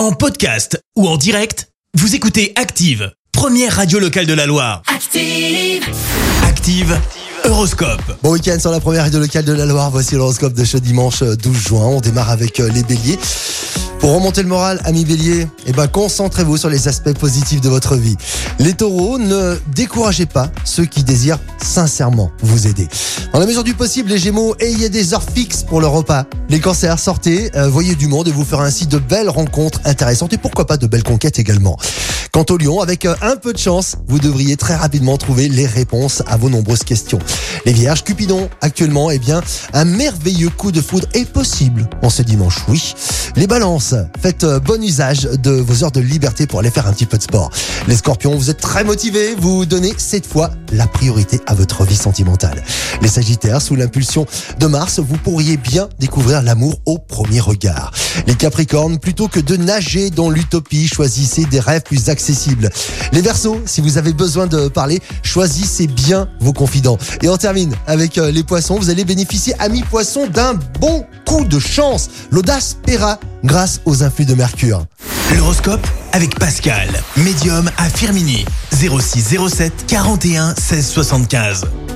En podcast ou en direct, vous écoutez Active, première radio locale de la Loire. Active. Active, Horoscope. Bon week-end sur la première radio locale de la Loire. Voici l'horoscope de ce dimanche euh, 12 juin. On démarre avec euh, les béliers. Pour remonter le moral, amis béliers, eh ben, concentrez-vous sur les aspects positifs de votre vie. Les taureaux, ne découragez pas ceux qui désirent sincèrement vous aider. Dans la mesure du possible, les gémeaux, ayez des heures fixes pour le repas. Les cancers, sortez, euh, voyez du monde et vous ferez ainsi de belles rencontres intéressantes et pourquoi pas de belles conquêtes également. Quant au lion, avec euh, un peu de chance, vous devriez très rapidement trouver les réponses à vos nombreuses questions. Les vierges, Cupidon, actuellement, eh bien, un merveilleux coup de foudre est possible en ce dimanche, oui. Les balances, faites euh, bon usage de vos heures de liberté pour aller faire un petit peu de sport. Les scorpions, vous êtes très motivés, vous donnez cette fois la priorité à votre vie sentimentale. Les sagittaires, sous l'impulsion de Mars, vous pourriez bien découvrir l'amour au premier regard. Les capricornes, plutôt que de nager dans l'utopie, choisissez des rêves plus accessibles. Les versos, si vous avez besoin de parler, choisissez bien vos confidents. Et on termine avec euh, les poissons, vous allez bénéficier, amis poissons, d'un bon coup de chance. L'audace paiera grâce aux influx de Mercure. L'horoscope avec Pascal, médium à Firmini. 06 07 41 16 75.